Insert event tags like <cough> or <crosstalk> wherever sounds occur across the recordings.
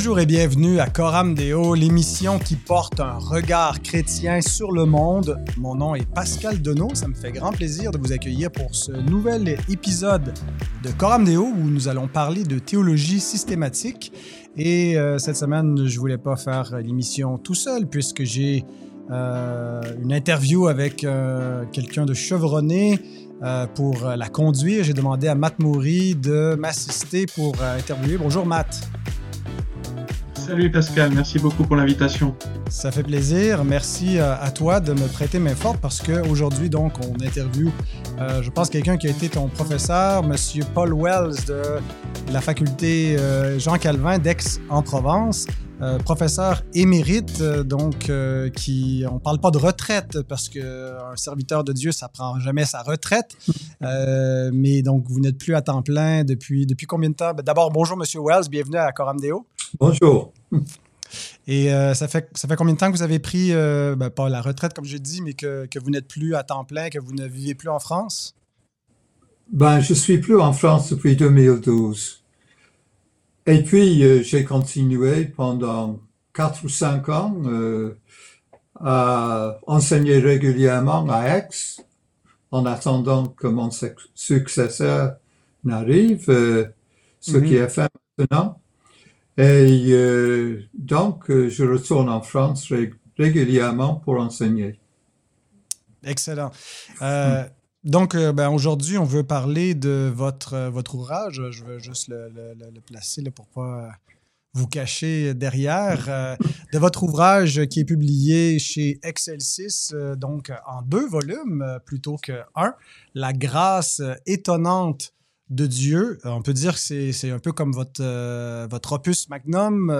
Bonjour et bienvenue à Coram Deo, l'émission qui porte un regard chrétien sur le monde. Mon nom est Pascal Denot, ça me fait grand plaisir de vous accueillir pour ce nouvel épisode de Coram Deo où nous allons parler de théologie systématique. Et euh, cette semaine, je voulais pas faire l'émission tout seul puisque j'ai euh, une interview avec euh, quelqu'un de chevronné pour la conduire. J'ai demandé à Matt Moury de m'assister pour interviewer. Bonjour Matt. Salut Pascal, merci beaucoup pour l'invitation. Ça fait plaisir. Merci à toi de me prêter main forte parce qu'aujourd'hui, donc, on interview, euh, je pense, quelqu'un qui a été ton professeur, Monsieur Paul Wells de la faculté euh, Jean Calvin d'Aix-en-Provence. Euh, professeur émérite, euh, donc euh, qui on parle pas de retraite parce que un serviteur de Dieu ça prend jamais sa retraite, <laughs> mais donc vous n'êtes plus à temps plein depuis depuis combien de temps? Ben, D'abord bonjour Monsieur Wells, bienvenue à Coram Deo. Bonjour. Et ça fait ça fait combien de temps que vous avez pris ben, pas la retraite comme je dis, mais que, que vous n'êtes plus à temps plein, que vous ne vivez plus en France? Ben je suis plus en France depuis 2012. Et puis, euh, j'ai continué pendant quatre ou cinq ans euh, à enseigner régulièrement à Aix, en attendant que mon successeur n'arrive, euh, ce qui est fait maintenant. Et donc, je retourne en France régulièrement pour enseigner. Excellent. Donc, euh, ben, aujourd'hui, on veut parler de votre, euh, ouvrage. Je veux juste le, placer là, pour pas vous cacher derrière. de votre ouvrage qui est publié chez Excel 6, euh, donc en deux volumes plutôt qu'un. La grâce étonnante de Dieu. On peut dire que c'est un peu comme votre, votre opus magnum,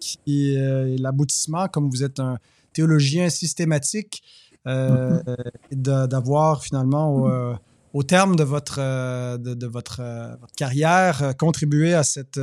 qui est l'aboutissement, comme vous êtes un théologien systématique euh, d'avoir finalement euh, au, terme de votre, euh, de, votre, carrière contribué à cette,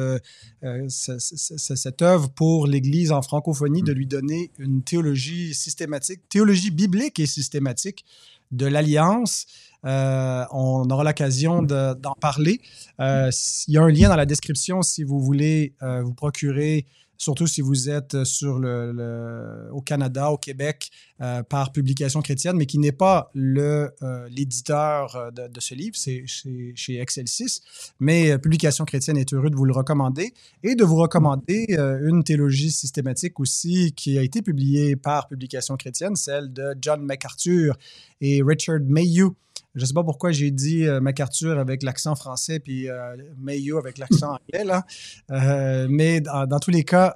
cette, œuvre pour l'Église en francophonie, de lui donner une théologie systématique, théologie biblique et systématique de l'Alliance. On aura l'occasion d'en parler. il y a un lien dans la description si vous voulez vous procurer surtout si vous êtes sur le, au Canada, au Québec, euh, par publication chrétienne, mais qui n'est pas euh, l'éditeur euh, de, ce livre, c'est chez, chez, Excel 6. Mais Publication chrétienne est heureux de vous le recommander et de vous recommander une théologie systématique aussi qui a été publiée par Publication chrétienne, celle de John MacArthur et Richard Mayhew. Je ne sais pas pourquoi j'ai dit euh, MacArthur avec l'accent français puis euh, Mayo avec l'accent <laughs> anglais, là. Euh, mais dans, tous les cas,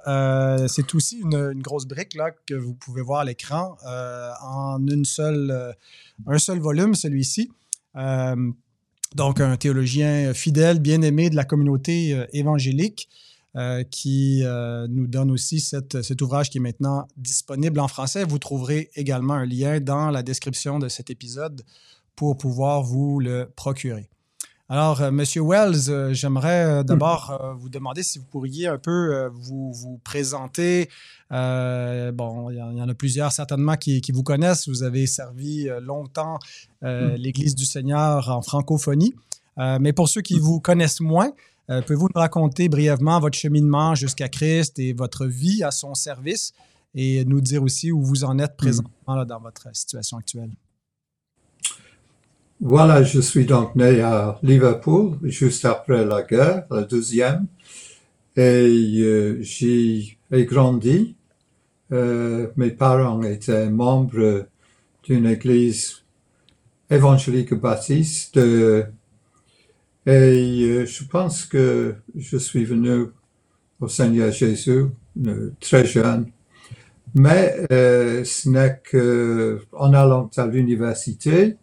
c'est aussi une, grosse brique là, que vous pouvez voir à l'écran en une seule, un seul volume, celui-ci. donc, un théologien fidèle, bien aimé de la communauté évangélique. qui nous donne aussi cet ouvrage qui est maintenant disponible en français. Vous trouverez également un lien dans la description de cet épisode pour pouvoir vous le procurer. Alors, euh, Monsieur Wells, euh, j'aimerais euh, d'abord vous demander si vous pourriez un peu vous, vous, présenter. bon, il y, en a plusieurs certainement qui, qui vous connaissent. Vous avez servi longtemps mm. l'Église du Seigneur en francophonie. mais pour ceux qui vous connaissent moins, pouvez-vous nous raconter brièvement votre cheminement jusqu'à Christ et votre vie à son service et nous dire aussi où vous en êtes présentement dans votre situation actuelle? Voilà, je suis donc né à Liverpool, juste après la guerre, la deuxième, et euh, j'y ai grandi. Euh, mes parents étaient membres d'une église évangélique baptiste, et euh, je pense que je suis venu au Seigneur Jésus très jeune. Mais ce n'est qu'en allant à l'université,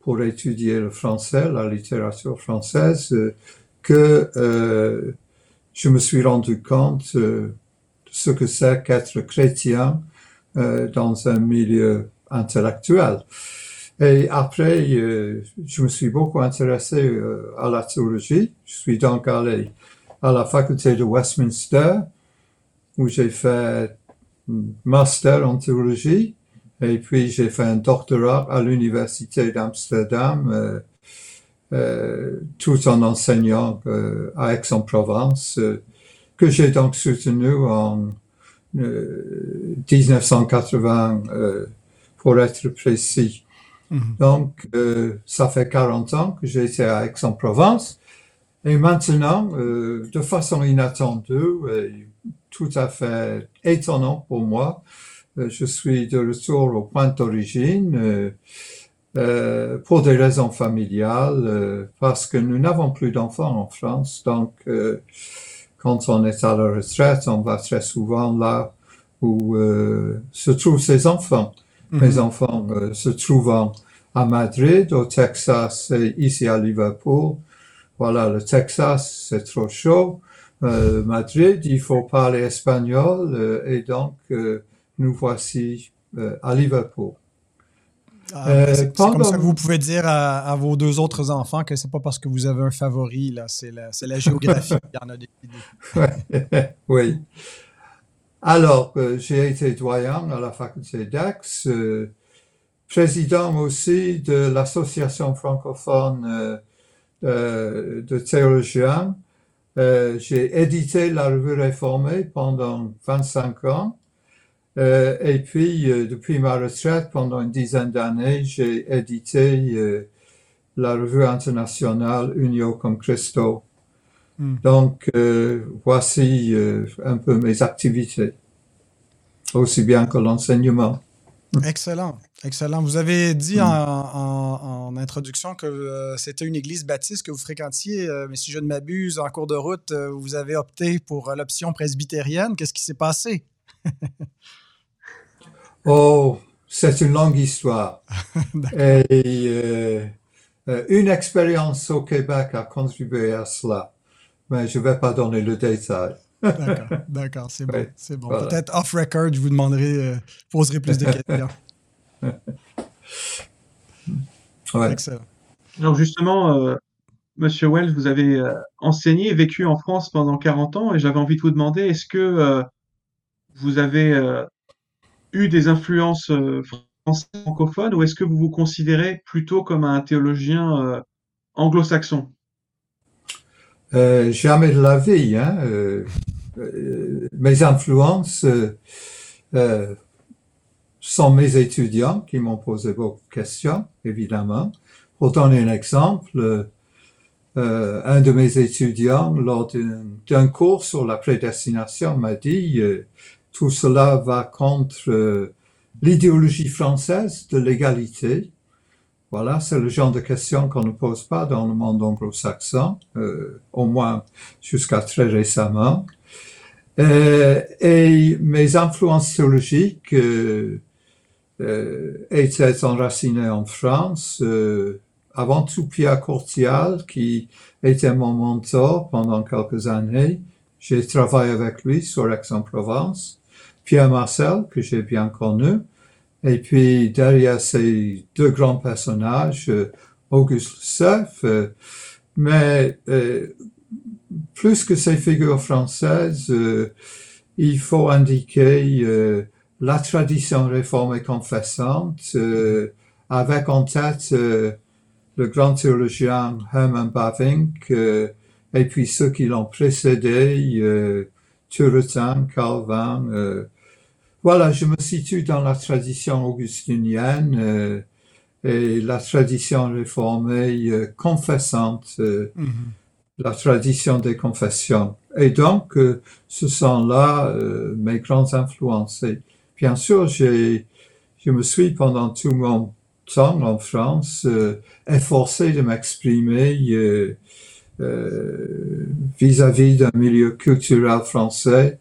pour étudier le français, la littérature française, euh, que euh, je me suis rendu compte euh, de ce que c'est qu'être chrétien dans un milieu intellectuel. Et après, je me suis beaucoup intéressé à la théologie. Je suis donc allé à la faculté de Westminster, où j'ai fait un master en théologie. Et puis j'ai fait un doctorat à l'université d'Amsterdam, euh, euh, tout en enseignant euh, à Aix-en-Provence, que j'ai donc soutenu en 1980 pour être précis. Mhm. Donc, euh, ça fait 40 ans que j'ai été à Aix-en-Provence. Et maintenant, euh, de façon inattendue et tout à fait étonnant pour moi, je suis de retour au point d'origine euh, euh, pour des raisons familiales, euh, parce que nous n'avons plus d'enfants en France. Donc, euh, quand on est à la retraite, on va très souvent là où euh, se trouvent ses enfants. Mes enfants euh, se trouvant à Madrid, au Texas et ici à Liverpool. Voilà, le Texas, c'est trop chaud. Euh, Madrid, il faut parler espagnol euh, et donc euh, nous voici euh, à Liverpool. Ah, Euh, c'est comme ça que vous pouvez dire à, à vos deux autres enfants que c'est pas parce que vous avez un favori, là, c'est la, géographie <laughs> qui en a décidé. <laughs> oui. Alors, euh, j'ai été doyen à la faculté d'Aix, président aussi de l'association francophone euh, de théologiens. Euh, j'ai édité la revue réformée pendant 25 ans. Euh, et puis, euh, depuis ma retraite, pendant une dizaine d'années, j'ai édité euh, la revue internationale Unio comme Christo. Hmm. Donc, euh, voici euh, un peu mes activités, aussi bien que l'enseignement. Excellent, excellent. Vous avez dit en, en- en introduction que euh, c'était une église baptiste que vous fréquentiez, mais si je ne m'abuse, en cours de route, vous avez opté pour l'option presbytérienne. Qu'est-ce qui s'est passé? <laughs> Oh, c'est une longue histoire. <laughs> Et euh, euh, une expérience au Québec a contribué à cela, mais je ne vais pas donner le détail. D'accord, <laughs> d'accord, c'est bon, Ouais, c'est bon. voilà. Peut-être off record, je vous demanderai, euh, poserai plus de <laughs> questions. Ouais. Excellent. Alors justement, euh, Monsieur Wells, vous avez euh, enseigné et vécu en France pendant 40 ans et j'avais envie de vous demander, est-ce que euh, vous avez euh, eu des influences euh, françaises francophones ou est-ce que vous vous considérez plutôt comme un théologien euh, anglo-saxon? Euh, jamais de la vie, hein. mes influences sont mes étudiants qui m'ont posé beaucoup de questions, évidemment. Pour donner un exemple, un de mes étudiants, lors d'un cours sur la prédestination, m'a dit tout cela va contre euh, l'idéologie française de l'égalité. Voilà, c'est le genre de questions qu'on ne pose pas dans le monde anglo-saxon, euh, au moins jusqu'à très récemment. Euh, et mes influences théologiques euh, étaient enracinées en France, avant tout Pierre Courtial, qui était mon mentor pendant quelques années. J'ai travaillé avec lui sur Aix-en-Provence. Pierre Marcel, que j'ai bien connu. Et puis derrière ces deux grands personnages, euh, Auguste Seff, euh, mais euh, plus que ces figures françaises, il faut indiquer la tradition réformée confessante, avec en tête le grand théologien Herman Bavinck, et puis ceux qui l'ont précédé, Turretin, Calvin, euh, voilà, je me situe dans la tradition augustinienne euh, et la tradition réformée euh, confessante, Mhm. la tradition des confessions. Et donc, ce sont là mes grandes influences. Et bien sûr, j'ai, je me suis pendant tout mon temps en France efforcé de m'exprimer vis-à-vis d'un milieu culturel français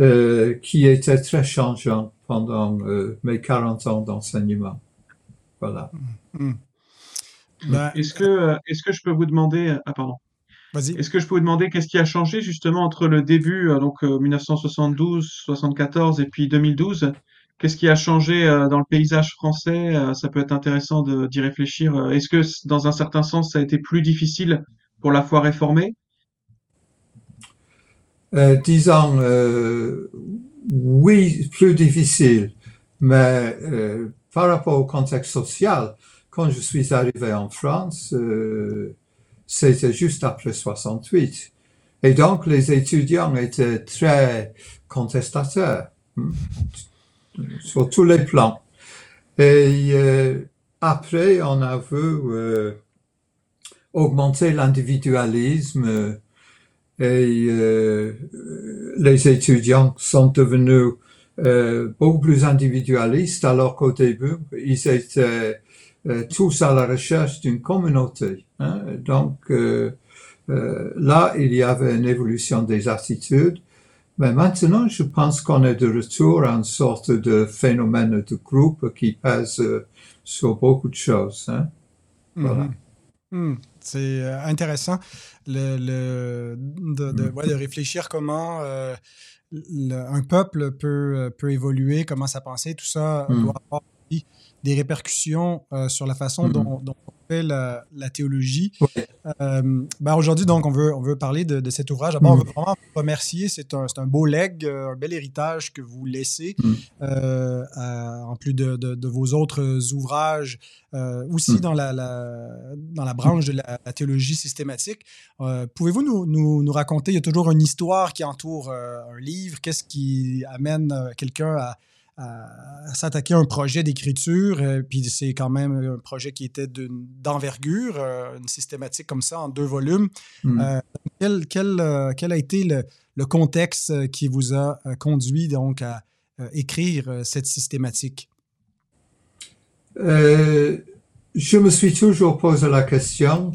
euh, qui était très changeant pendant euh, mes 40 ans d'enseignement. Voilà. Mhm. Ben, Est-ce que, euh, est-ce que je peux vous demander, ah pardon, vas-y. est-ce que je peux vous demander qu'est-ce qui a changé justement entre le début, euh, donc euh, 1972, 74 et puis 2012? Qu'est-ce qui a changé euh, dans le paysage français? Euh, ça peut être intéressant de, d'y réfléchir. Euh, Est-ce que dans un certain sens, ça a été plus difficile pour la foi réformée? Euh, disons, euh, oui, plus difficile, mais euh, par rapport au contexte social, quand je suis arrivé en France, euh, c'était juste après 68. Et donc, les étudiants étaient très contestateurs hmm, sur tous les plans. Et euh, après, on a vu euh, augmenter l'individualisme et euh, les étudiants sont devenus euh, beaucoup plus individualistes alors qu'au début, ils étaient euh, tous à la recherche d'une communauté. Hein. Donc euh, euh, là, il y avait une évolution des attitudes. Mais maintenant, je pense qu'on est de retour à une sorte de phénomène de groupe qui pèse euh, sur beaucoup de choses. Hein. Voilà. Mhm. Hmm. C'est euh, intéressant le, le- de, de- ouais, de réfléchir comment euh, le- un peuple peut, euh, peut évoluer, comment sa pensée, tout ça Mm. doit avoir aussi des répercussions euh, sur la façon Mhm. dont, dont on fait la, la théologie. Ouais. Euh, ben aujourd'hui, donc, on veut, on veut parler de, de cet ouvrage. D'abord, on veut vraiment vous remercier. C'est un, un beau legs, euh, un bel héritage que vous laissez, Mm. euh, à- en plus de, de- de vos autres ouvrages, aussi Mm. dans, la, la- dans la branche de la, la théologie systématique. Pouvez-vous nous, nous- nous raconter, il y a toujours une histoire qui entoure un livre, qu'est-ce qui amène quelqu'un à, à- à s'attaquer à un projet d'écriture, euh, puis c'est quand même un projet qui était d'envergure, euh, une systématique comme ça en deux volumes. Mm. Euh, quel, quel, quel a été le, le contexte qui vous a conduit donc à écrire cette systématique? Je me suis toujours posé la question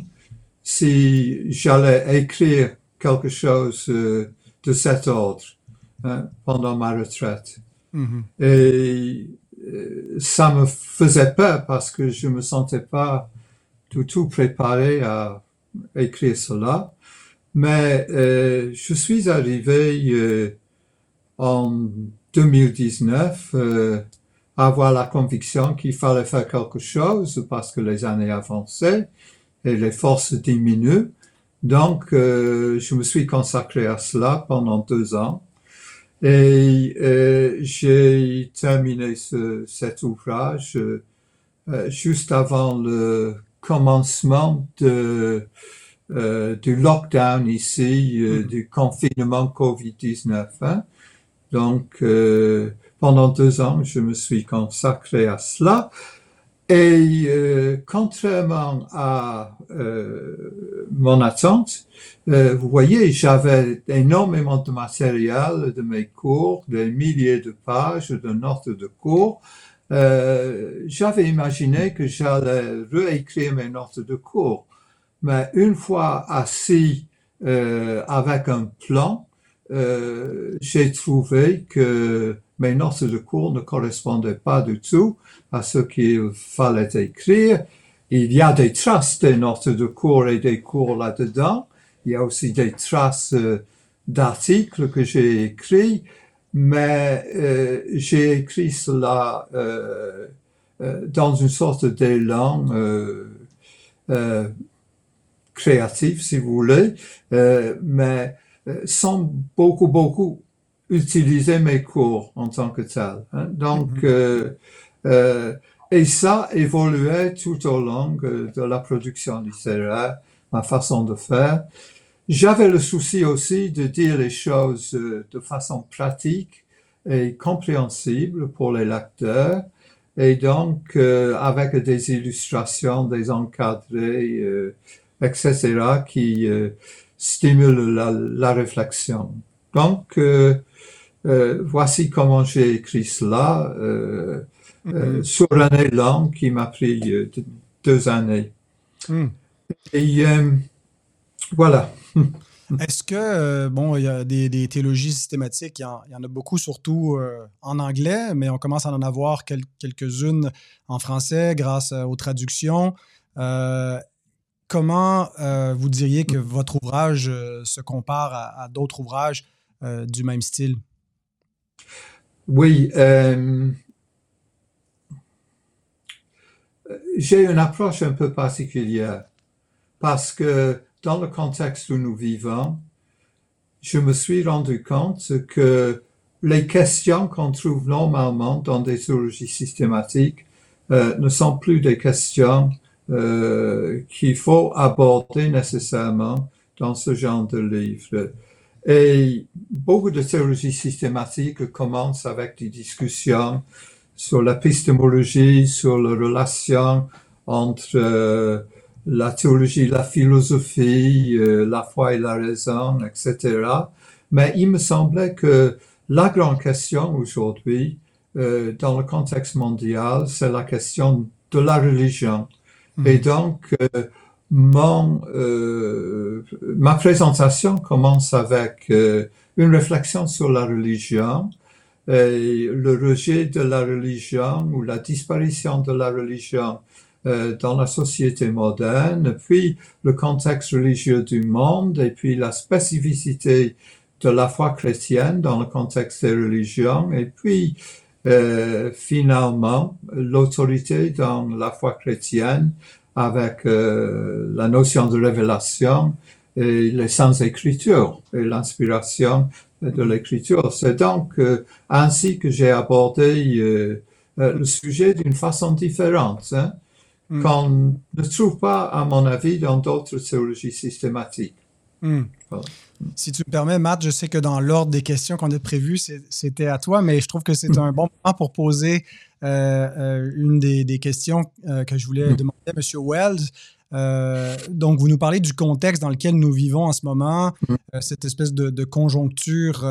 si j'allais écrire quelque chose de cet ordre hein, pendant ma retraite. Mhm. Et euh, ça me faisait peur parce que je me sentais pas du tout préparé à écrire cela. Mais euh, je suis arrivé euh, en 2019 euh, à avoir la conviction qu'il fallait faire quelque chose parce que les années avançaient et les forces diminuent. Donc, je me suis consacré à cela pendant deux ans. Et euh, j'ai terminé ce, cet ouvrage euh, euh, juste avant le commencement de, euh, du lockdown ici, euh, Mhm. du confinement Covid-19. hein. Donc, euh, pendant deux ans, je me suis consacré à cela. Et euh, contrairement à euh, mon attente, euh, vous voyez, j'avais énormément de matériel de mes cours, des milliers de pages de notes de cours. Euh, j'avais imaginé que j'allais réécrire mes notes de cours. Mais une fois assis euh, avec un plan, euh, j'ai trouvé que mes notes de cours ne correspondaient pas du tout à ce qu'il fallait écrire. Il y a des traces des notes de cours et des cours là-dedans. Il y a aussi des traces euh, d'articles que j'ai écrits, mais euh, j'ai écrit cela euh, dans une sorte d'élan créatif, si vous voulez, mais sans beaucoup, beaucoup utiliser mes cours en tant que tel. hein. Donc, Mhm. euh, euh, et ça évoluait tout au long de la production littéraire, ma façon de faire. J'avais le souci aussi de dire les choses euh, de façon pratique et compréhensible pour les lecteurs, et donc euh, avec des illustrations, des encadrés, euh, etc., qui euh, stimulent la, la réflexion. Donc, euh, euh, voici comment j'ai écrit cela euh, euh, Mhm. sur un élan qui m'a pris deux- années. Mhm. Et euh, voilà. <laughs> Est-ce que, bon, il y a des, des théologies systématiques, il y, en, il y en a beaucoup, surtout euh, en anglais, mais on commence à en avoir quel- quelques-unes en français grâce aux traductions. Euh, comment euh, vous diriez que votre ouvrage se compare à, à d'autres ouvrages du même style? Oui, euh, j'ai une approche un peu particulière parce que dans le contexte où nous vivons, je me suis rendu compte que les questions qu'on trouve normalement dans des théologies systématiques euh, ne sont plus des questions euh, qu'il faut aborder nécessairement dans ce genre de livre. Et beaucoup de théologie systématique commence avec des discussions sur l'épistémologie, sur la relation entre euh, la théologie, la philosophie, euh, la foi et la raison, etc. Mais il me semblait que la grande question aujourd'hui, euh, dans le contexte mondial, c'est la question de la religion. Mm. Et donc, euh, mon, euh, ma présentation commence avec euh, une réflexion sur la religion, et le rejet de la religion ou la disparition de la religion euh, dans la société moderne, puis le contexte religieux du monde, et puis la spécificité de la foi chrétienne dans le contexte des religions, et puis euh, finalement l'autorité dans la foi chrétienne avec euh, la notion de révélation et les sans écritures et l'inspiration de l'écriture. C'est donc euh, ainsi que j'ai abordé euh, le sujet d'une façon différente, hein, mm. qu'on ne trouve pas, à mon avis, dans d'autres théologies systématiques. Mm. Si tu me permets, Matt, je sais que dans l'ordre des questions qu'on a prévues, c'était à toi, mais je trouve que c'est mm. un bon moment pour poser euh, euh, une des, questions euh, que je voulais mm. demander à M. Wells. donc, vous nous parlez du contexte dans lequel nous vivons en ce moment, mm. cette espèce de, conjoncture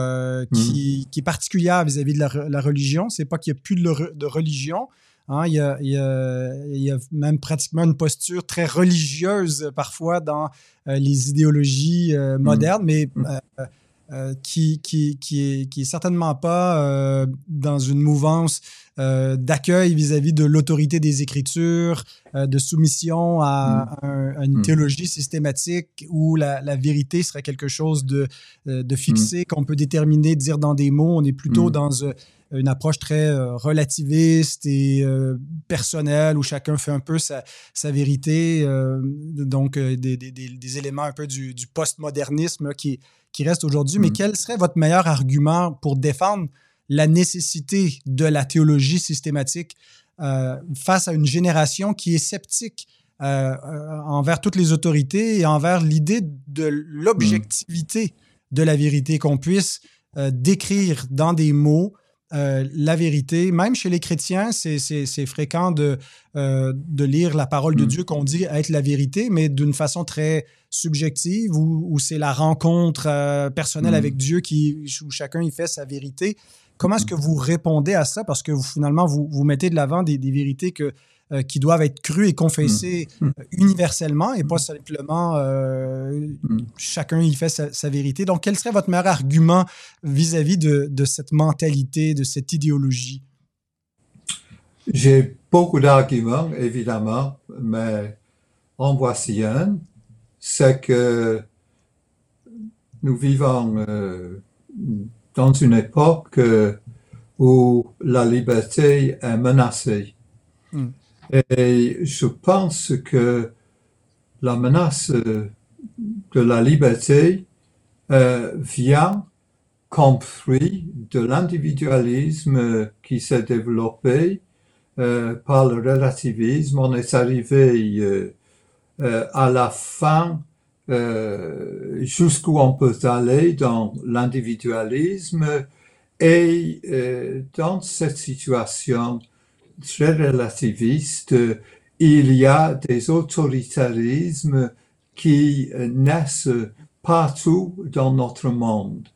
qui, est particulière vis-à-vis de la, religion. C'est pas qu'il n'y a plus de, religion, Hein, il, y a, il, y a, même pratiquement une posture très religieuse parfois dans les idéologies modernes, mais euh, qui, qui, qui, est, qui est certainement pas euh, dans une mouvance euh, d'accueil vis-à-vis de l'autorité des Écritures, de soumission à, mm. une mm. théologie systématique où la, la, vérité serait quelque chose de, de fixé, mm. qu'on peut déterminer, dire dans des mots. On est plutôt dans une approche très relativiste et personnelle où chacun fait un peu sa, sa vérité. donc, des, des, des, éléments un peu du, du postmodernisme qui, qui reste aujourd'hui, mais quel serait votre meilleur argument pour défendre la nécessité de la théologie systématique euh, face à une génération qui est sceptique euh, euh, envers toutes les autorités et envers l'idée de l'objectivité de la vérité, qu'on puisse décrire dans des mots la vérité. Même chez les chrétiens, c'est fréquent de, de lire la parole de mm. Dieu qu'on dit être la vérité, mais d'une façon très subjective ou, c'est la rencontre euh, personnelle avec mm. Dieu qui, où chacun y fait sa vérité. Comment est-ce que vous répondez à ça? Parce que vous, finalement, vous, vous mettez de l'avant des, vérités que, euh, qui doivent être crues et confessées mm. Mm. Euh, universellement et pas simplement chacun y fait sa, vérité. Donc, quel serait votre meilleur argument vis-à-vis de, de cette mentalité, de cette idéologie? J'ai beaucoup d'arguments, évidemment, mais en voici un c'est que nous vivons euh, dans une époque euh, où la liberté est menacée. Hmm. Et je pense que la menace de la liberté euh, vient comme fruit de l'individualisme qui s'est développé par le relativisme. On est arrivé euh, à la fin euh, jusqu'où on peut aller dans l'individualisme et euh, dans cette situation très relativiste, il y a des autoritarismes qui naissent partout dans notre monde.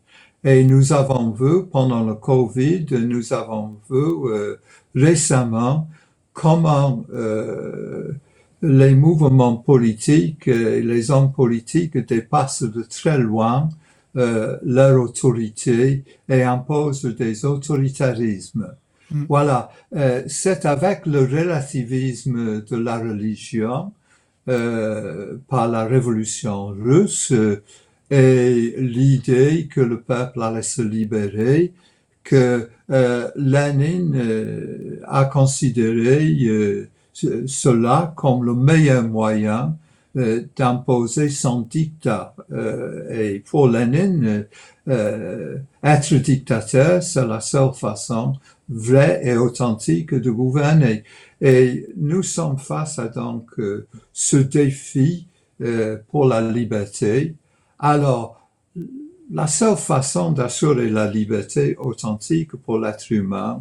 Et nous avons vu pendant le Covid, nous avons vu récemment comment euh, les mouvements politiques et les hommes politiques dépassent de très loin euh, leur autorité et imposent des autoritarismes. Mm. Voilà, euh, c'est avec le relativisme de la religion euh, par la révolution russe et l'idée que le peuple allait se libérer que euh, Lénine euh, a considéré cela comme le meilleur moyen euh, d'imposer son dictat. Euh, et pour Lénine, euh, être dictateur, c'est la seule façon vraie et authentique de gouverner. Et nous sommes face à donc ce défi pour la liberté Alors, la seule façon d'assurer la liberté authentique pour l'être humain,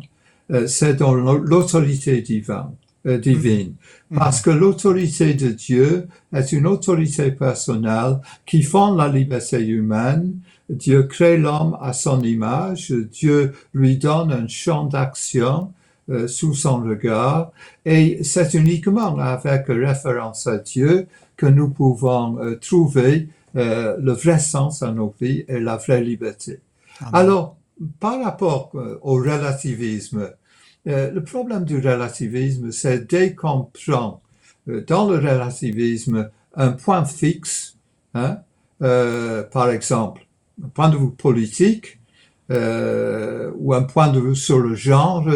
c'est dans l'autorité divine. Euh, divine. Mhm. Parce que l'autorité de Dieu est une autorité personnelle qui fonde la liberté humaine. Dieu crée l'homme à son image. Dieu lui donne un champ d'action euh, sous son regard. Et c'est uniquement avec référence à Dieu que nous pouvons euh, trouver euh, le vrai sens à nos vies et la vraie liberté. Amen. Alors, par rapport euh, au relativisme, le problème du relativisme, c'est dès qu'on prend euh, dans le relativisme un point fixe, hein, euh, par exemple, un point de vue politique euh, ou un point de vue sur le genre,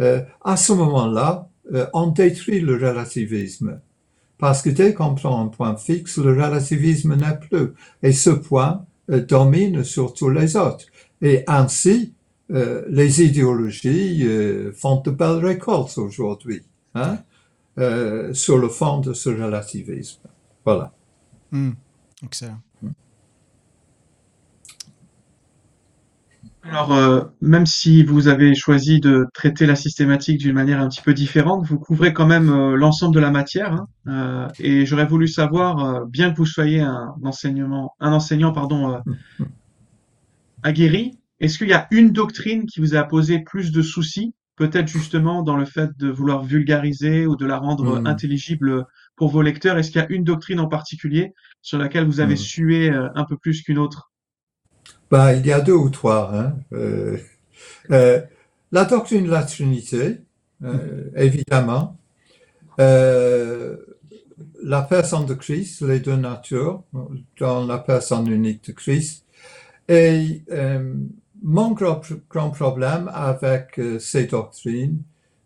euh, à ce moment-là, euh, on détruit le relativisme. Parce que dès qu'on prend un point fixe, le relativisme n'est plus. Et ce point euh, domine sur tous les autres. Et ainsi, euh, les idéologies euh, font de belles récoltes aujourd'hui, hein, euh, sur le fond de ce relativisme. Voilà. Hmm. Excellent. Alors, euh, même si vous avez choisi de traiter la systématique d'une manière un petit peu différente, vous couvrez quand même euh, l'ensemble de la matière. hein. Euh, et j'aurais voulu savoir, euh, bien que vous soyez un enseignement, un enseignant, pardon, euh, aguerri, est-ce qu'il y a une doctrine qui vous a posé plus de soucis, peut-être justement dans le fait de vouloir vulgariser ou de la rendre Mm. intelligible pour vos lecteurs? Est-ce qu'il y a une doctrine en particulier sur laquelle vous avez Mm. sué euh, un peu plus qu'une autre? Ben, il y a deux ou trois. Hein. Euh, euh, la doctrine de la Trinité, euh, évidemment. La personne de Christ, les deux natures, dans la personne unique de Christ. Et euh, mon grand, grand problème avec euh, ces doctrines,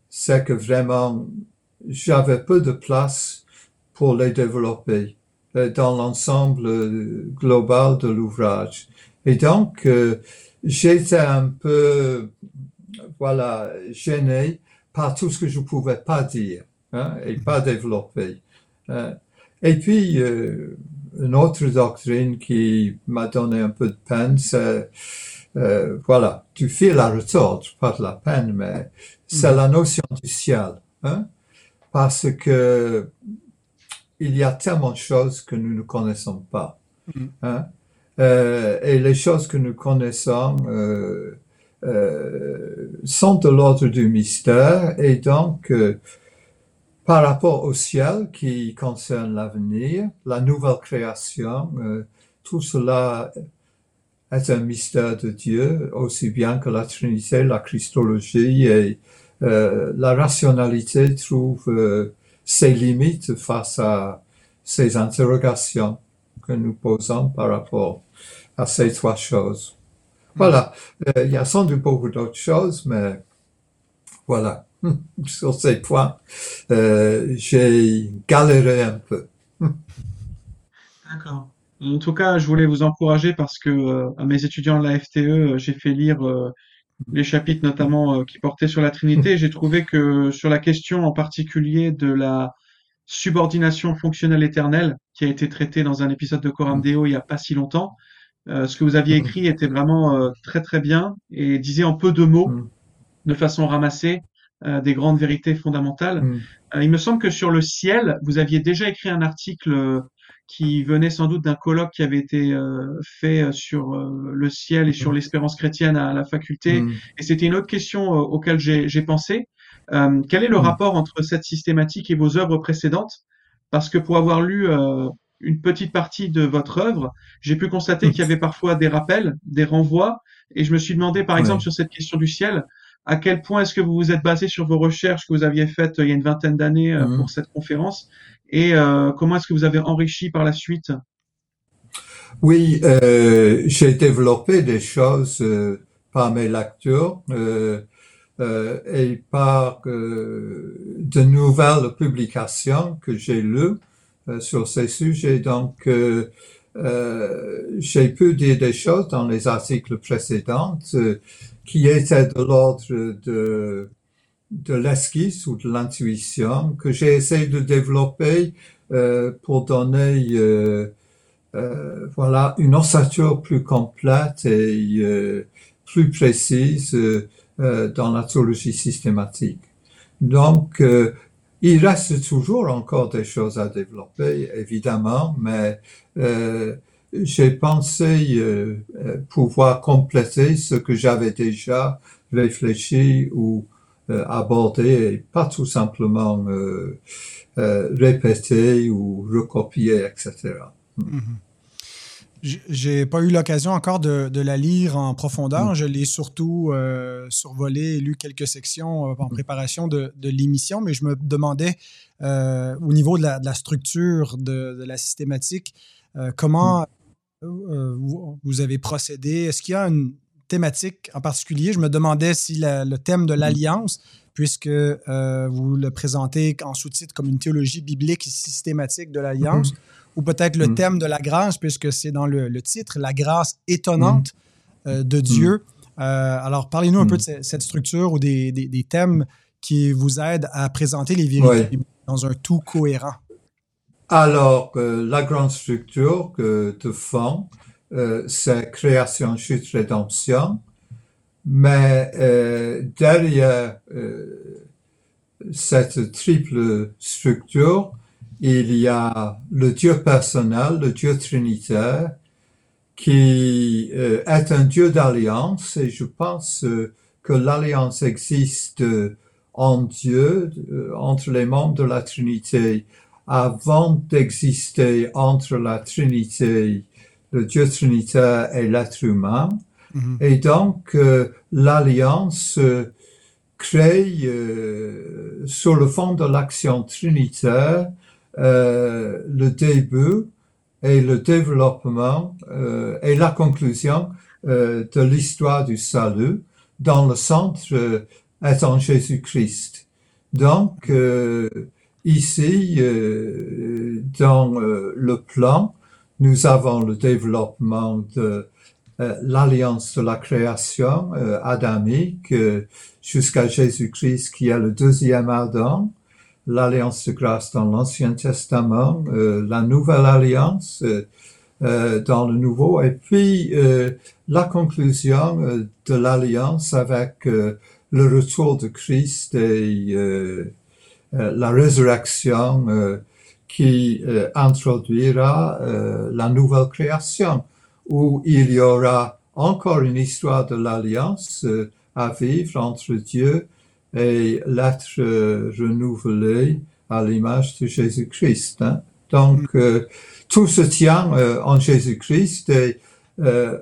c'est que vraiment, j'avais peu de place pour les développer euh, dans l'ensemble euh, global de l'ouvrage. Et donc, euh, j'étais un peu, voilà, gêné par tout ce que je pouvais pas dire hein, et pas développer. Euh, et puis, une autre doctrine qui m'a donné un peu de peine, c'est, euh, voilà, du fil à retordre, pas de la peine, mais c'est Mhm. la notion du ciel. Hein, parce que il y a tellement de choses que nous ne connaissons pas. Mhm. Hein? Euh, et les choses que nous connaissons euh, sont de l'ordre du mystère et donc par rapport au ciel qui concerne l'avenir, la nouvelle création, tout cela est un mystère de Dieu, aussi bien que la Trinité, la Christologie et euh, la rationalité trouve euh, ses limites face à ces interrogations que nous posons par rapport à ces trois choses. Voilà, Euh, il y a sans doute beaucoup d'autres choses, mais voilà, <laughs> sur ces points, euh, j'ai galéré un peu. <laughs> D'accord. En tout cas, je voulais vous encourager parce que euh, à mes étudiants de la FTE, euh, j'ai fait lire euh, les chapitres notamment euh, qui portaient sur la Trinité. J'ai trouvé que sur la question en particulier de la subordination fonctionnelle éternelle, qui a été traitée dans un épisode de Coram Deo il y a pas si longtemps, euh, ce que vous aviez écrit était vraiment euh, très très bien et disait en peu de mots, Mm. de façon ramassée, euh, des grandes vérités fondamentales. Mm. Euh, il me semble que sur le ciel, vous aviez déjà écrit un article euh, qui venait sans doute d'un colloque qui avait été euh, fait euh, sur euh, le ciel et sur l'espérance chrétienne à la faculté. Mm. Et c'était une autre question euh, auquel j'ai pensé. Euh, quel est le Mm. rapport entre cette systématique et vos œuvres précédentes? Parce que pour avoir lu euh, une petite partie de votre œuvre, j'ai pu constater qu'il y avait parfois des rappels, des renvois, et je me suis demandé, par exemple, sur cette question du ciel, à quel point est-ce que vous vous êtes basé sur vos recherches que vous aviez faites il y a une vingtaine d'années euh, Mhm. pour cette conférence, et euh, comment est-ce que vous avez enrichi par la suite? Oui, euh, j'ai développé des choses euh, par mes lectures et par de nouvelles publications que j'ai lues sur ces sujets. Donc, euh, euh, j'ai pu dire des choses dans les articles précédents euh, qui étaient de l'ordre de, de l'esquisse ou de l'intuition que j'ai essayé de développer euh, pour donner euh, voilà une ossature plus complète et plus précise dans la théologie systématique. Donc, il reste toujours encore des choses à développer, évidemment, mais euh, j'ai pensé euh, pouvoir compléter ce que j'avais déjà réfléchi ou euh, abordé et pas tout simplement euh, euh, répéter ou recopier, etc. J'ai pas eu l'occasion encore de, de, la lire en profondeur. Mm. Je l'ai surtout euh, survolé et lu quelques sections euh, en mm. préparation de, de l'émission, mais je me demandais euh, au niveau de la, de la structure de, la systématique, comment mm. vous avez procédé? Est-ce qu'il y a une thématique en particulier? Je me demandais si la, le thème de l'alliance, puisque vous le présentez en sous-titre comme une théologie biblique systématique de l'alliance, ou peut-être le mm. thème de la grâce, puisque c'est dans le, le, titre, la grâce étonnante euh, de Dieu. Euh, alors, parlez-nous un peu de cette structure ou des, des, des, thèmes qui vous aident à présenter les vérités ouais. dans un tout cohérent. Alors, euh, la grande structure que de fond, euh, c'est création, chute, rédemption. Mais euh, derrière cette triple structure, il y a le Dieu personnel, le Dieu trinitaire, qui euh, est un Dieu d'alliance et je pense euh, que l'alliance existe en Dieu, euh, entre les membres de la Trinité, avant d'exister entre la Trinité, le Dieu trinitaire et l'être humain. Mm -hmm. Et donc, euh, l'alliance crée, sur le fond de l'action trinitaire, euh, le début et le développement euh, et la conclusion euh, de l'histoire du salut dans le centre étant Jésus-Christ. Donc, ici, dans le plan, nous avons le développement de l'alliance de la création adamique jusqu'à Jésus-Christ qui est le deuxième Adam l'alliance de grâce dans l'Ancien Testament, euh, la nouvelle alliance euh, euh, dans le Nouveau, et puis euh, la conclusion euh, de l'alliance avec euh, le retour de Christ et la résurrection qui introduira la nouvelle création, où il y aura encore une histoire de l'alliance à vivre entre Dieu et l'être euh, renouvelé à l'image de Jésus-Christ. Hein? Donc, euh, tout se tient euh, en Jésus-Christ et euh,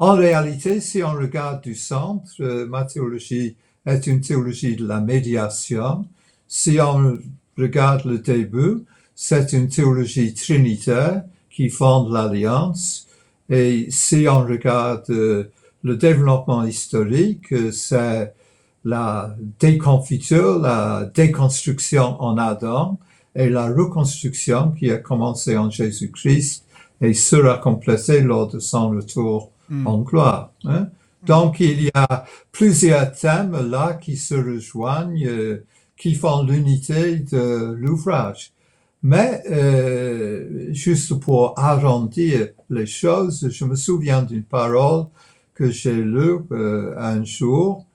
en réalité, si on regarde du centre, euh, ma théologie est une théologie de la médiation. Si on regarde le début, c'est une théologie trinitaire qui fonde l'alliance. Et si on regarde le développement historique, c'est la déconfiture, la déconstruction en Adam et la reconstruction qui a commencé en Jésus-Christ et sera complétée lors de son retour mm. en gloire. Hein? Donc, il y a plusieurs thèmes là qui se rejoignent, euh, qui font l'unité de l'ouvrage. Mais euh, juste pour arrondir les choses, je me souviens d'une parole que j'ai lue euh, un jour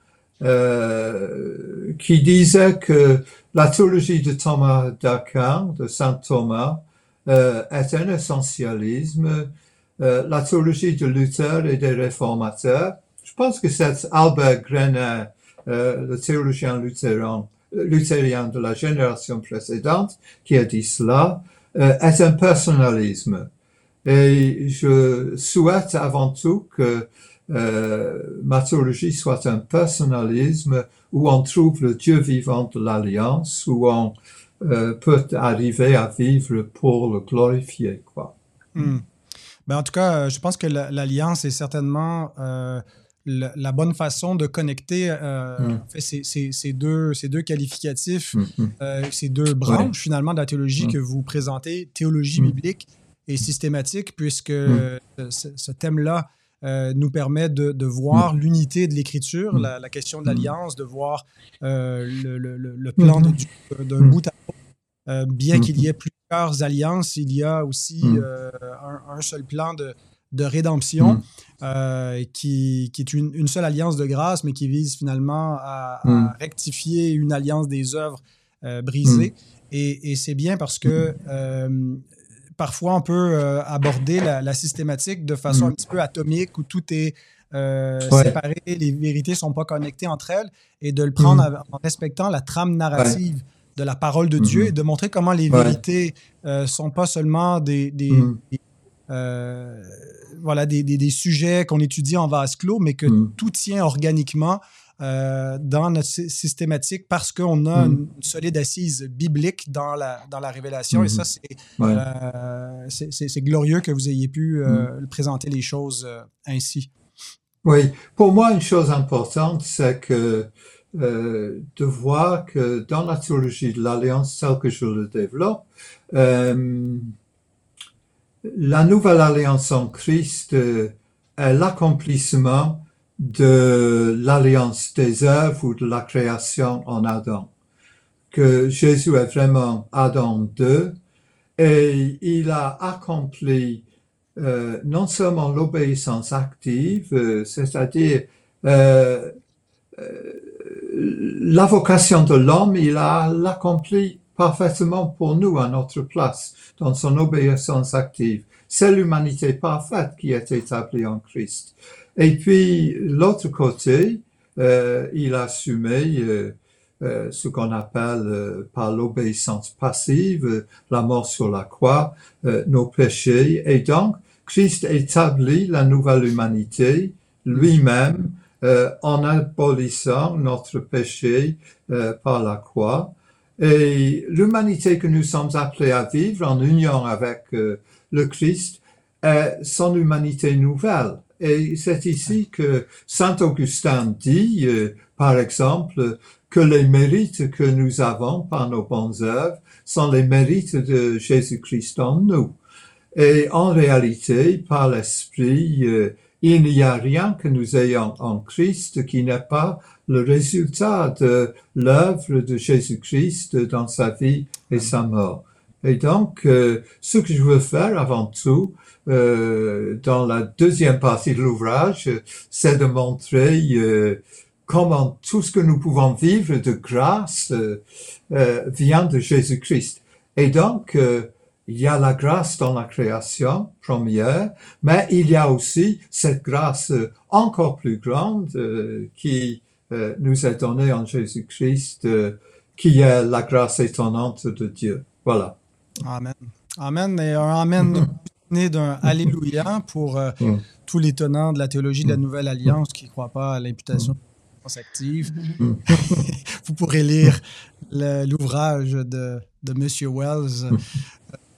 euh, qui disait que la théologie de Thomas d'Aquin, de Saint Thomas, euh, est un essentialisme. Euh, la théologie de Luther et des réformateurs, je pense que c'est Albert Grener, euh, le théologien luthérien, luthérien de la génération précédente, qui a dit cela, euh, est un personnalisme. Et je souhaite avant tout que euh, ma théologie soit un personnalisme où on trouve le Dieu vivant de l'alliance, où on euh, peut arriver à vivre pour le glorifier. Quoi. Hmm. Ben, en tout cas, je pense que l'alliance est certainement la, la, bonne façon de connecter euh, mm. en fait, ces, ces, ces, deux, ces deux qualificatifs, mm -hmm. euh, ces deux branches ouais. finalement de la théologie mm. que vous présentez, théologie mm. biblique et systématique, puisque ce, ce thème-là euh, nous permet de, de voir mmh. l'unité de l'Écriture, mmh. la, la, question de l'alliance, de voir euh, le, le, le, plan mmh. de Dieu d'un bout à l'autre euh, bien qu'il y ait plusieurs alliances, il y a aussi Mm. euh, un, un seul plan de, de rédemption Mm. euh, qui, qui est une, une seule alliance de grâce, mais qui vise finalement à, à Mm. rectifier une alliance des œuvres euh, brisées. Et, et c'est bien parce que euh, parfois on peut euh, aborder la, la systématique de façon Mm. un petit peu atomique où tout est euh, Ouais. séparé, les vérités ne sont pas connectées entre elles, et de le prendre Mm. en respectant la trame narrative de la parole de Dieu Mhm. et de montrer comment les Ouais. vérités ne sont pas seulement des, des, Mm. des, euh, voilà, des, des- des sujets qu'on étudie en vase clos, mais que Mm. tout tient organiquement euh, dans notre sy- systématique parce qu'on a Mm. une solide assise biblique dans la, dans la révélation. Et ça, c'est Ouais. euh, c'est- glorieux que vous ayez pu euh, présenter les choses ainsi. Oui, pour moi, une chose importante, c'est que euh, de voir que dans la théologie de l'Alliance, telle que je le développe, euh, la nouvelle alliance en Christ euh, est l'accomplissement de l'alliance des œuvres ou de la création en Adam. Que Jésus est vraiment Adam 2 et il a accompli euh, non seulement l'obéissance active, euh, c'est-à-dire euh, la vocation de l'homme, il a l'accompli parfaitement pour nous à notre place dans son obéissance active. C'est l'humanité parfaite qui est établie en Christ. Et puis l'autre côté, euh, il a assumé euh, euh, ce qu'on appelle euh, par l'obéissance passive, la mort sur la croix, euh, nos péchés. Et donc, Christ établit la nouvelle humanité lui-même euh, en abolissant notre péché par la croix. Et l'humanité que nous sommes appelés à vivre en union avec euh, le Christ est son humanité nouvelle. Et c'est ici que Saint Augustin dit, euh, par exemple, que les mérites que nous avons par nos bonnes œuvres sont les mérites de Jésus-Christ en nous. Et en réalité, par l'Esprit, euh, il n'y a rien que nous ayons en Christ qui n'est pas le résultat de l'œuvre de Jésus-Christ dans sa vie et sa mort. Et donc, euh, ce que je veux faire avant tout, euh, dans la deuxième partie de l'ouvrage, c'est de montrer euh, comment tout ce que nous pouvons vivre de grâce euh, euh, vient de Jésus-Christ. Et donc, euh, il y a la grâce dans la création première, mais il y a aussi cette grâce encore plus grande euh, qui nous est donnée en Jésus-Christ, euh, qui est la grâce étonnante de Dieu. Voilà. Amen. Amen. Et un Amen né d'un Alléluia pour euh, Mm. tous les tenants de la théologie de la Nouvelle Alliance qui ne croient pas à l'imputation de l'alliance active. Mm. <laughs> Vous pourrez lire l'ouvrage de, de M. Wells. Mm.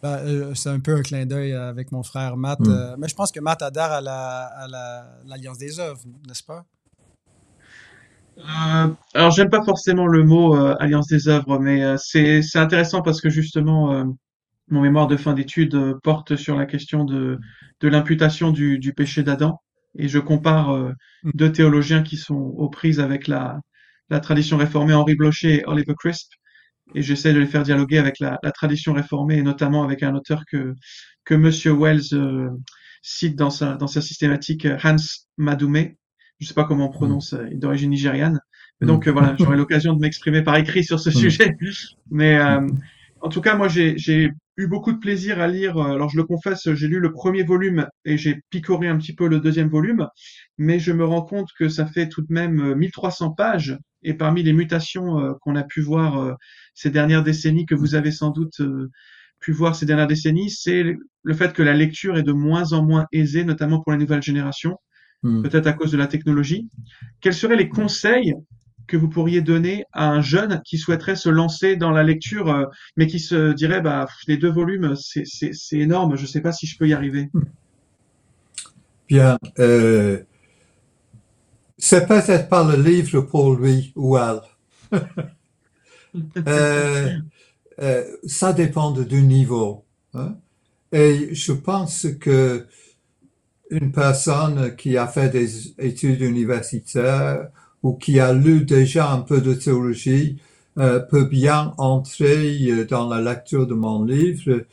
Ben, euh, c'est un peu un clin d'œil avec mon frère Matt. Mm. euh, mais je pense que Matt adhère à la- à la- l'Alliance des œuvres, n'est-ce pas? Euh, alors j'aime pas forcément le mot euh, Alliance des œuvres, mais euh, c'est c'est intéressant parce que justement euh, mon mémoire de fin d'études euh, porte sur la question de de l'imputation du, du péché d'Adam. Et je compare euh, Mm. deux théologiens qui sont aux prises avec la la tradition réformée Henri Blocher et Oliver Crisp. Et j'essaie de les faire dialoguer avec la, la tradition réformée et notamment avec un auteur que que Monsieur Wells euh, cite dans sa dans sa systématique Hans Madoumé je sais pas comment on prononce, euh, d'origine nigériane. Mais Mm. donc euh, voilà, j'aurai l'occasion de m'exprimer par écrit sur ce Mm. sujet. Mais euh, en tout cas, moi j'ai eu beaucoup de plaisir à lire. Alors je le confesse, j'ai lu le premier volume et j'ai picoré un petit peu le deuxième volume, mais je me rends compte que ça fait tout de même euh, 1300 pages. Et parmi les mutations euh, qu'on a pu voir euh, ces dernières décennies, que vous avez sans doute euh, pu voir ces dernières décennies, c'est le fait que la lecture est de moins en moins aisée, notamment pour la nouvelle génération Mm. peut-être à cause de la technologie. Quels seraient les conseils que vous pourriez donner à un jeune qui souhaiterait se lancer dans la lecture, euh, mais qui se dirait, bah, les deux volumes, c'est, énorme, je sais pas si je peux y arriver. Bien. Euh, c'est peut-être pas le livre pour lui ou elle. <laughs> Euh, euh, ça dépend du niveau. hein. Et je pense que une personne qui a fait des études universitaires ou qui a lu déjà un peu de théologie euh, peut bien entrer dans la lecture de mon livre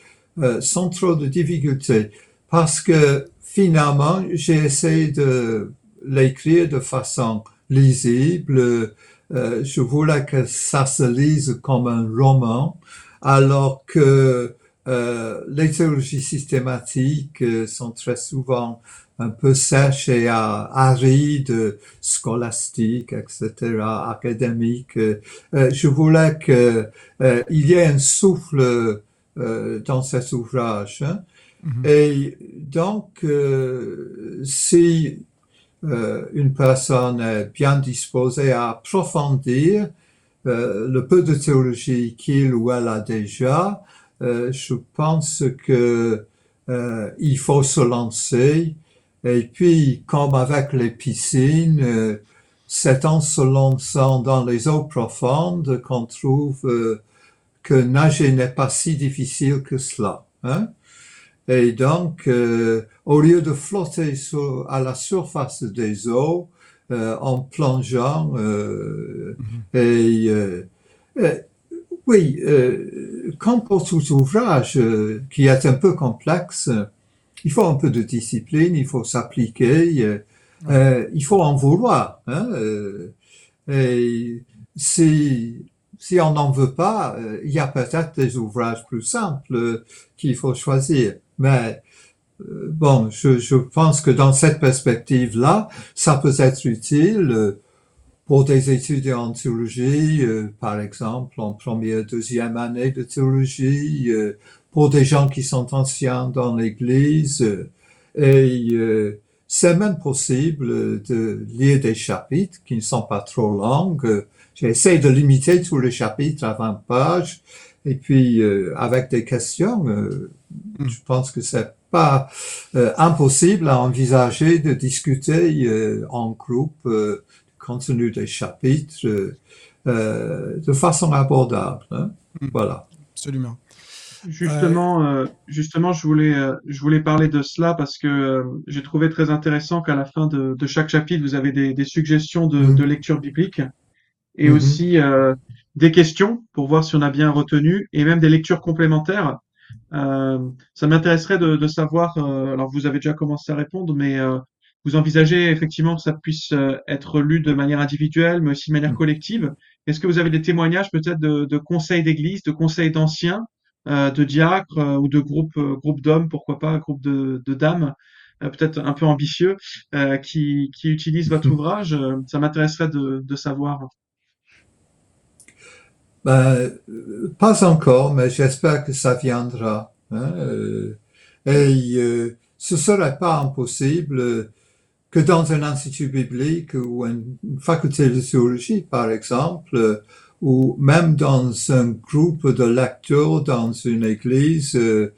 sans trop de difficultés. Parce que finalement, j'ai essayé de l'écrire de façon lisible. je voulais que ça se lise comme un roman, alors que les théologies systématiques sont très souvent un peu sèche et aride, scolastique, etc., académique. Euh, je voulais que euh, il y ait un souffle euh, dans cet ouvrage. Hein. Mm-hmm. Et donc, si une personne est bien disposée à approfondir le peu de théologie qu'il ou elle a déjà, je pense que il faut se lancer et puis, comme avec les piscines, euh, c'est en se lançant dans les eaux profondes qu'on trouve euh, que nager n'est pas si difficile que cela. Hein? Et donc, euh, au lieu de flotter sur, à la surface des eaux en plongeant, mm-hmm. et, oui, comme pour tout ouvrage qui est un peu complexe, il faut un peu de discipline, il faut s'appliquer, euh, euh, il faut en vouloir. Hein, euh, et si, si on n'en veut pas, il y a peut-être des ouvrages plus simples qu'il faut choisir. Mais bon, je, je, pense que dans cette perspective-là, ça peut être utile pour des étudiants en théologie, par exemple, en première, deuxième année de théologie, pour des gens qui sont anciens dans l'Église. Et euh, c'est même possible de lire des chapitres qui ne sont pas trop longs. J'essaie de limiter tous les chapitres à 20 pages. Et puis, euh, avec des questions, euh, mm. je pense que c'est pas impossible à envisager de discuter en groupe contenu des chapitres de façon abordable. Hein. Mm. Voilà. Absolument. Justement, euh, justement, je voulais, euh, je voulais parler de cela parce que euh, j'ai trouvé très intéressant qu'à la fin de, de, chaque chapitre, vous avez des, des suggestions de, mm-hmm. de, lecture biblique et mm-hmm. aussi des questions pour voir si on a bien retenu et même des lectures complémentaires. ça m'intéresserait de, de, savoir. alors, vous avez déjà commencé à répondre, mais vous envisagez effectivement que ça puisse être lu de manière individuelle, mais aussi de manière mm. collective. Est-ce que vous avez des témoignages peut-être de, de conseils d'église, de conseils d'anciens euh, de diacres euh, ou de groupes euh, groupe d'hommes, pourquoi pas, groupe de, de dames, peut-être un peu ambitieux, qui, qui utilisent votre <laughs> ouvrage. ça m'intéresserait de, de savoir. Ben, pas encore, mais j'espère que ça viendra. Hein, et euh, ce serait pas impossible que dans un institut biblique ou une faculté de théologie, par exemple, ou même dans un groupe de lecteurs dans une église, euh,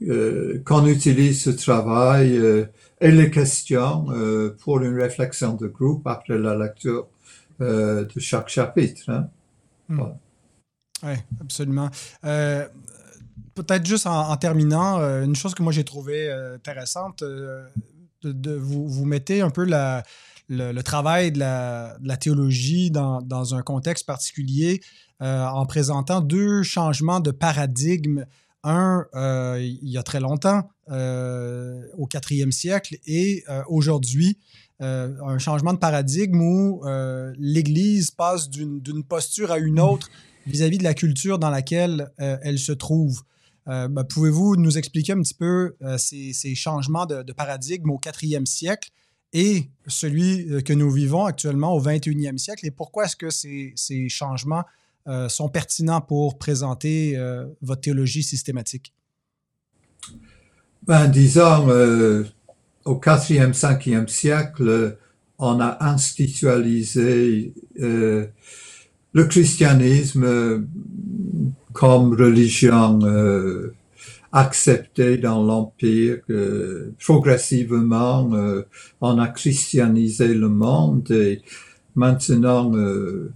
euh, qu'on utilise ce travail euh, et les questions euh, pour une réflexion de groupe après la lecture euh, de chaque chapitre. Hein. Hmm. Oui, absolument. Peut-être juste en, en terminant, une chose que moi j'ai trouvé intéressante, de, de, vous, vous mettez un peu la, le, travail de la, théologie dans, un contexte particulier euh, en présentant deux changements de paradigme. Un, euh, il y a très longtemps, euh, au quatrième siècle, et aujourd'hui, un changement de paradigme où l'Église passe d'une posture à une autre vis-à-vis de la culture dans laquelle elle se trouve. Ben, pouvez-vous nous expliquer un petit peu ces, changements de, paradigme au quatrième siècle et celui euh, que nous vivons actuellement au 21e siècle? Et pourquoi est-ce que ces, changements euh, sont pertinents pour présenter euh, votre théologie systématique? Ben, disons, au 4e, 5e siècle, on a institutionnalisé le christianisme comme religion accepté dans l'Empire progressivement euh, on a christianisé le monde et maintenant euh,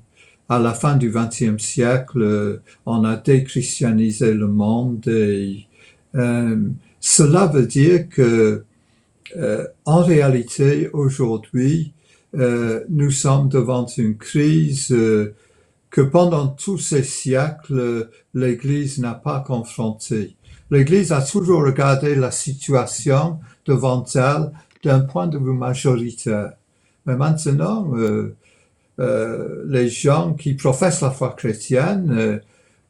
à la fin du XXe siècle on a déchristianisé le monde et euh, cela veut dire que en réalité aujourd'hui nous sommes devant une crise que pendant tous ces siècles, l'Église n'a pas confronté. L'Église a toujours regardé la situation devant elle d'un point de vue majoritaire. Mais maintenant, euh, euh, les gens qui professent la foi chrétienne euh,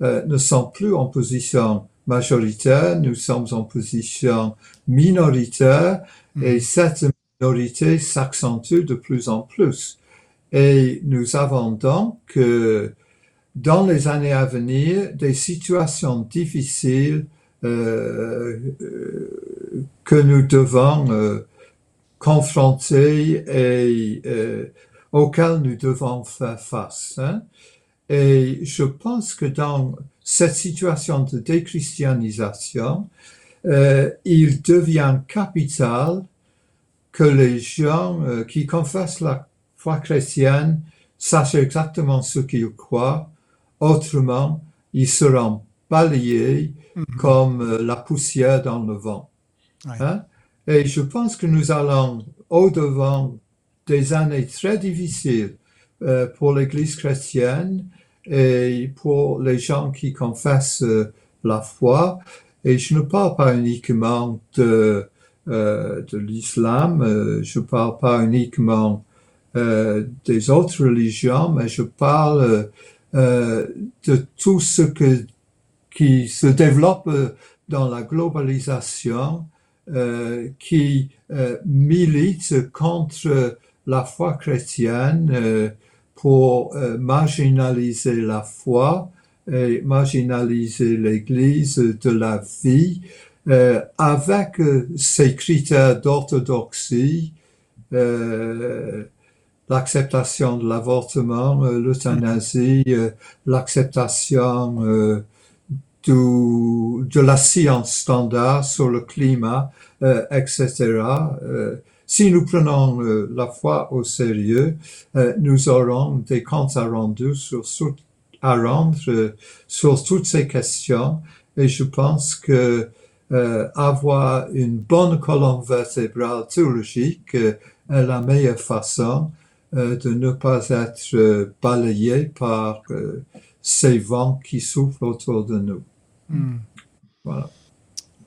euh, ne sont plus en position majoritaire, nous sommes en position minoritaire et cette minorité s'accentue de plus en plus. Et nous avons donc euh, dans les années à venir des situations difficiles euh, que nous devons euh, confronter et euh, auxquelles nous devons faire face. hein. Et je pense que dans cette situation de déchristianisation, il devient capital que les gens qui confessent la foi chrétienne sachent exactement ce qu'ils croient. Autrement, ils seront balayés Mhm. comme euh, la poussière dans le vent. Hein? Et je pense que nous allons au-devant des années très difficiles euh, pour l'Église chrétienne et pour les gens qui confessent euh, la foi. Et je ne parle pas uniquement de, euh, de l'islam, je parle pas uniquement euh, des autres religions, mais je parle euh, de tout ce que qui se développe euh, dans la globalisation, euh, qui euh, milite contre la foi chrétienne euh, pour euh, marginaliser la foi et marginaliser l'Église de la vie euh, avec euh, ces critères d'orthodoxie, euh, l'acceptation de l'avortement, euh, l'euthanasie, euh, l'acceptation euh, de la science standard sur le climat, etc. Si nous prenons la foi au sérieux, nous aurons des comptes à rendre sur, toutes ces questions et je pense que avoir une bonne colonne vertébrale théologique est la meilleure façon de ne pas être euh, balayé par euh, ces vents qui soufflent autour de nous. Hmm. Voilà.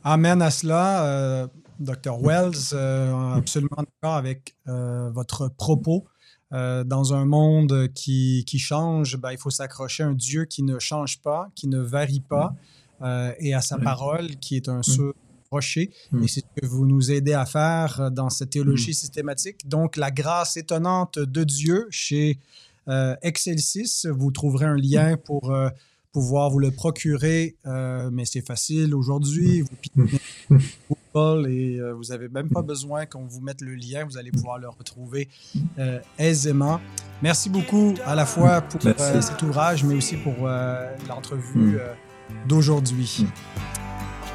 Amen à cela. Euh, Dr. Wells, euh, absolument d'accord avec euh, votre propos. Euh, dans un monde qui, qui change, ben, il faut s'accrocher à un Dieu qui ne change pas, qui ne varie pas, euh, et à sa Oui. parole qui est un sûr rocher. Mm. Et c'est ce que vous nous aidez à faire euh, dans cette théologie systématique. Donc, la grâce étonnante de Dieu chez euh, Excelsis, vous trouverez un lien pour euh, pouvoir vous le procurer, euh, mais c'est facile aujourd'hui. Vous pitonnez Google <laughs> et vous n'avez même pas besoin qu'on vous mette le lien. Vous allez pouvoir le retrouver aisément. Merci beaucoup à la fois pour cet ouvrage, mais aussi pour l'entrevue d'aujourd'hui.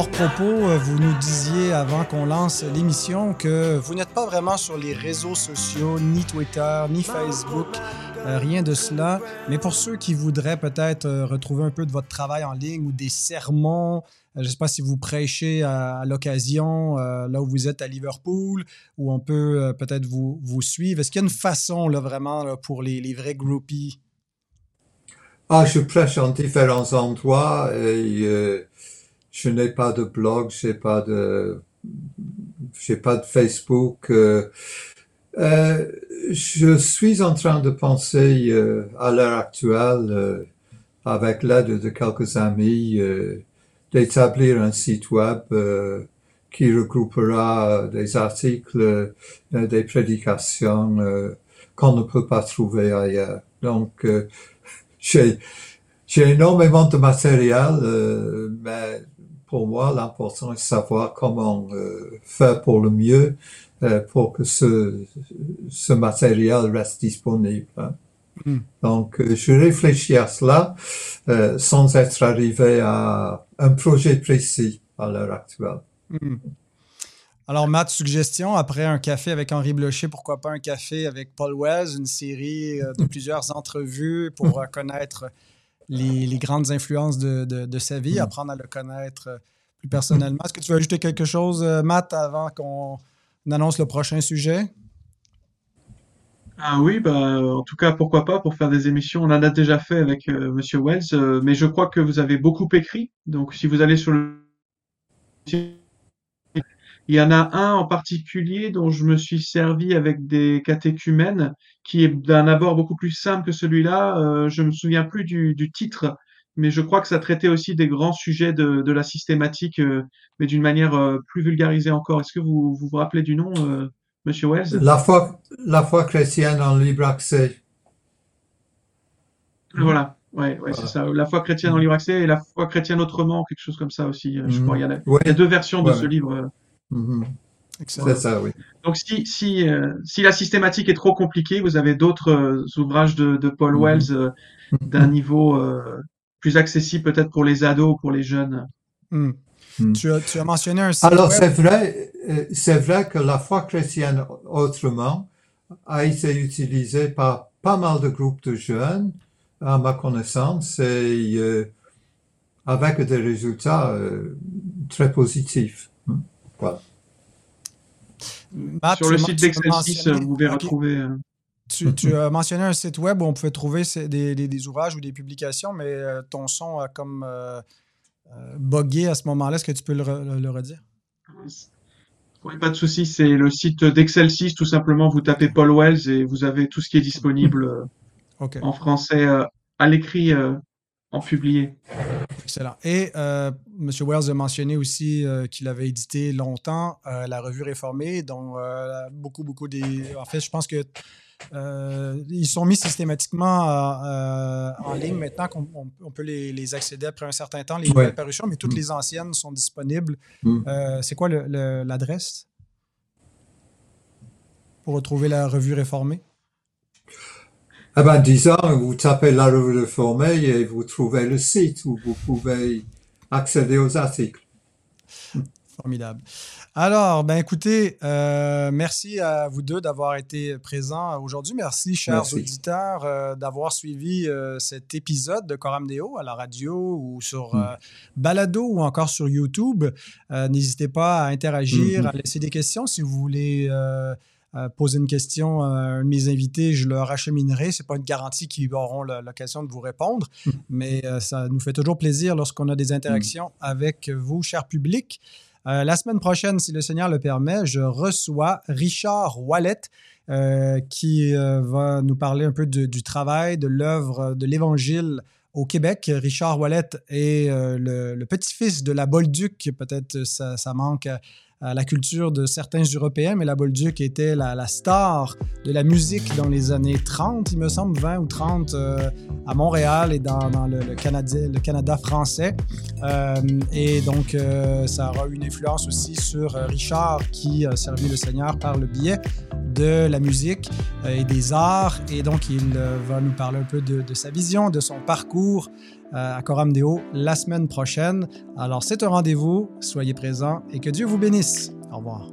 Hors propos, euh, vous nous disiez avant qu'on lance l'émission que vous n'êtes pas vraiment sur les réseaux sociaux, ni Twitter, ni Facebook, euh, rien de cela. Mais pour ceux qui voudraient peut-être euh, retrouver un peu de votre travail en ligne ou des sermons, je ne sais pas si vous prêchez à, l'occasion, là où vous êtes à Liverpool, où on peut peut-être vous, vous suivre. Est-ce qu'il y a une façon là, vraiment pour les, vrais groupies? Ah, je prêche en différents endroits et je n'ai pas de blog, j'ai pas de, j'ai pas de Facebook. euh. Euh, je suis en train de penser euh, à l'heure actuelle, euh, avec l'aide de quelques amis, euh, d'établir un site web euh, qui regroupera des articles, des prédications qu'on ne peut pas trouver ailleurs. Donc, <laughs> j'ai j'ai énormément de matériel, mais pour moi, l'important est de savoir comment euh, faire pour le mieux euh, pour que ce, ce matériel reste disponible. hein. Mm. Donc, euh, je réfléchis à cela sans être arrivé à un projet précis à l'heure actuelle. Mm. Alors, Matt, suggestion, après un café avec Henri Blocher, pourquoi pas un café avec Paul Wells, une série de plusieurs entrevues pour connaître les, les, grandes influences de, de, de sa vie, apprendre à le connaître plus personnellement. Est-ce que tu veux ajouter quelque chose, Matt, avant qu'on annonce le prochain sujet? Ah oui, bah, en tout cas, pourquoi pas pour faire des émissions. On en a déjà fait avec euh, Monsieur Wells, euh, mais je crois que vous avez beaucoup écrit. Donc, si vous allez sur le il y en a un en particulier dont je me suis servi avec des catéchumènes, qui est d'un abord beaucoup plus simple que celui-là. Euh, je me souviens plus du, du, titre, mais je crois que ça traitait aussi des grands sujets de, de la systématique, euh, mais d'une manière euh, plus vulgarisée encore. Est-ce que vous, vous vous rappelez du nom Monsieur Wells? La foi, la foi chrétienne en libre accès. Voilà, ouais, ouais c'est ça. La foi chrétienne en libre accès et la foi chrétienne autrement, quelque chose comme ça aussi. Je Mhm. crois. Il y, en a, Ouais. il y a deux versions de ce livre. Mhm. Excellent. C'est ça, oui. Donc, si, si, euh, si la systématique est trop compliquée, vous avez d'autres euh, ouvrages de, de Paul Mhm. Wells euh, d'un niveau euh, plus accessible peut-être pour les ados ou pour les jeunes. Hmm. Hmm. Tu, as, tu as mentionné un site Alors, web. c'est vrai, euh, c'est vrai que la foi chrétienne autrement a été utilisée par pas mal de groupes de jeunes, à ma connaissance, et euh, avec des résultats euh, très positifs. Hmm. Voilà. Matt, Sur le site d'Excelsis, vous pouvez retrouver. euh, Tu, tu as mentionné un site web où on pouvait trouver des, des- des ouvrages ou des publications, mais euh, ton son a comme euh, euh, bugué à ce moment-là. Est-ce que tu peux le, re- le redire? Oui, pas de souci, c'est le site d'Excelsis, tout simplement. Vous tapez Paul Wells et vous avez tout ce qui est disponible en français euh, à l'écrit, euh, en publié. Excellent. Et euh, M. Wells a mentionné aussi euh, qu'il avait édité longtemps euh, la revue réformée, dont beaucoup, beaucoup des... En fait, je pense que ils sont mis systématiquement en ligne maintenant qu'on on- on peut les, les accéder après un certain temps, les Ouais. nouvelles parutions, mais toutes Mm. les anciennes sont disponibles. Mm. C'est quoi l'adresse? Pour retrouver la revue réformée? Eh ben, disons, vous tapez la revue réformée et vous trouvez le site où vous pouvez accéder aux articles. Formidable. Alors, ben écoutez, euh, merci à vous deux d'avoir été présents aujourd'hui. Merci, chers Merci. auditeurs, euh, d'avoir suivi euh, cet épisode de Coram Deo à la radio ou sur Mm. Balado ou encore sur YouTube. N'hésitez pas à interagir, Mhm. à laisser des questions. Si vous voulez euh, poser une question à un de mes invités, je leur acheminerai. Ce n'est pas une garantie qu'ils auront l'occasion de vous répondre, Mm. mais euh, ça nous fait toujours plaisir lorsqu'on a des interactions avec vous, cher public. Euh, la semaine prochaine, si le Seigneur le permet, je reçois Richard Wallet qui va nous parler un peu de- du travail, de l'œuvre de l'Évangile au Québec. Richard Wallet est le, le petit-fils de la Bolduc. Peut-être ça, ça manque à, la culture de certains Européens, mais la Bolduc était la, star de la musique dans les années 30, il me semble, 20 ou 30 euh, à Montréal et dans, le, Canada, français. Euh, et donc, euh, ça aura une influence aussi sur Richard qui a servi le Seigneur par le biais de la musique et des arts. Et donc, il va nous parler un peu de, sa vision, de son parcours à Coram Deo la semaine prochaine. Alors, c'est un rendez-vous. Soyez présents et que Dieu vous bénisse. Au revoir.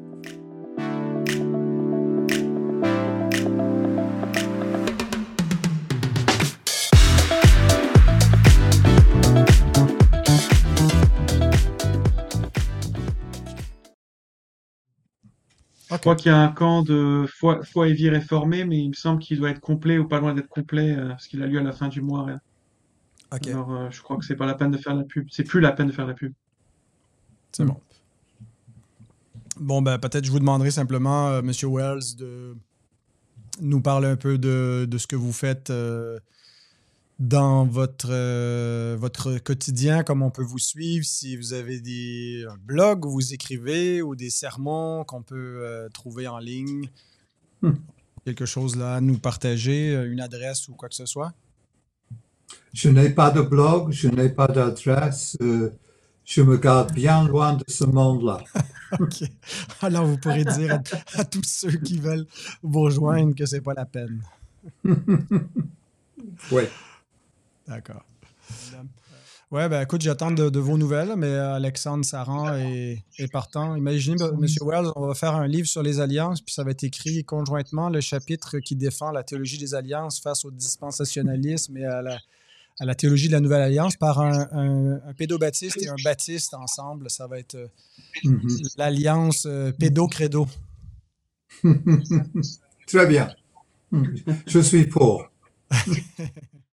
Je crois qu'il y a un camp de foi, et vie réformée, mais il me semble qu'il doit être complet ou pas loin d'être complet, euh, parce qu'il a lieu à la fin du mois. Alors, euh, je crois que c'est pas la peine de faire la pub. C'est plus la peine de faire la pub. c'est bon. Bon, ben, peut-être je vous demanderai simplement, euh, Monsieur Wells, de nous parler un peu de, de ce que vous faites euh, dans votre, euh, votre quotidien, comment on peut vous suivre, si vous avez des un blog où vous écrivez ou des sermons qu'on peut trouver en ligne. Hmm. Quelque chose là à nous partager, une adresse ou quoi que ce soit. Je n'ai pas de blog, je n'ai pas d'adresse, euh, je me garde bien loin de ce monde-là. <laughs> OK. Alors, vous pourrez dire à, à tous ceux qui veulent vous rejoindre que c'est pas la peine. <laughs> Oui. D'accord. Ouais, ben écoute, j'attends de, de vos nouvelles, mais euh, Alexandre Saran est, est partant. Imaginez, M. Wells, on va faire un livre sur les alliances, puis ça va être écrit conjointement le chapitre qui défend la théologie des alliances face au dispensationalisme et à la, à la théologie de la Nouvelle Alliance par un, un, un pédobaptiste et un baptiste ensemble. Ça va être euh, Mhm. l'alliance euh, pédo-credo. <laughs> Très bien. Je suis pour. <laughs>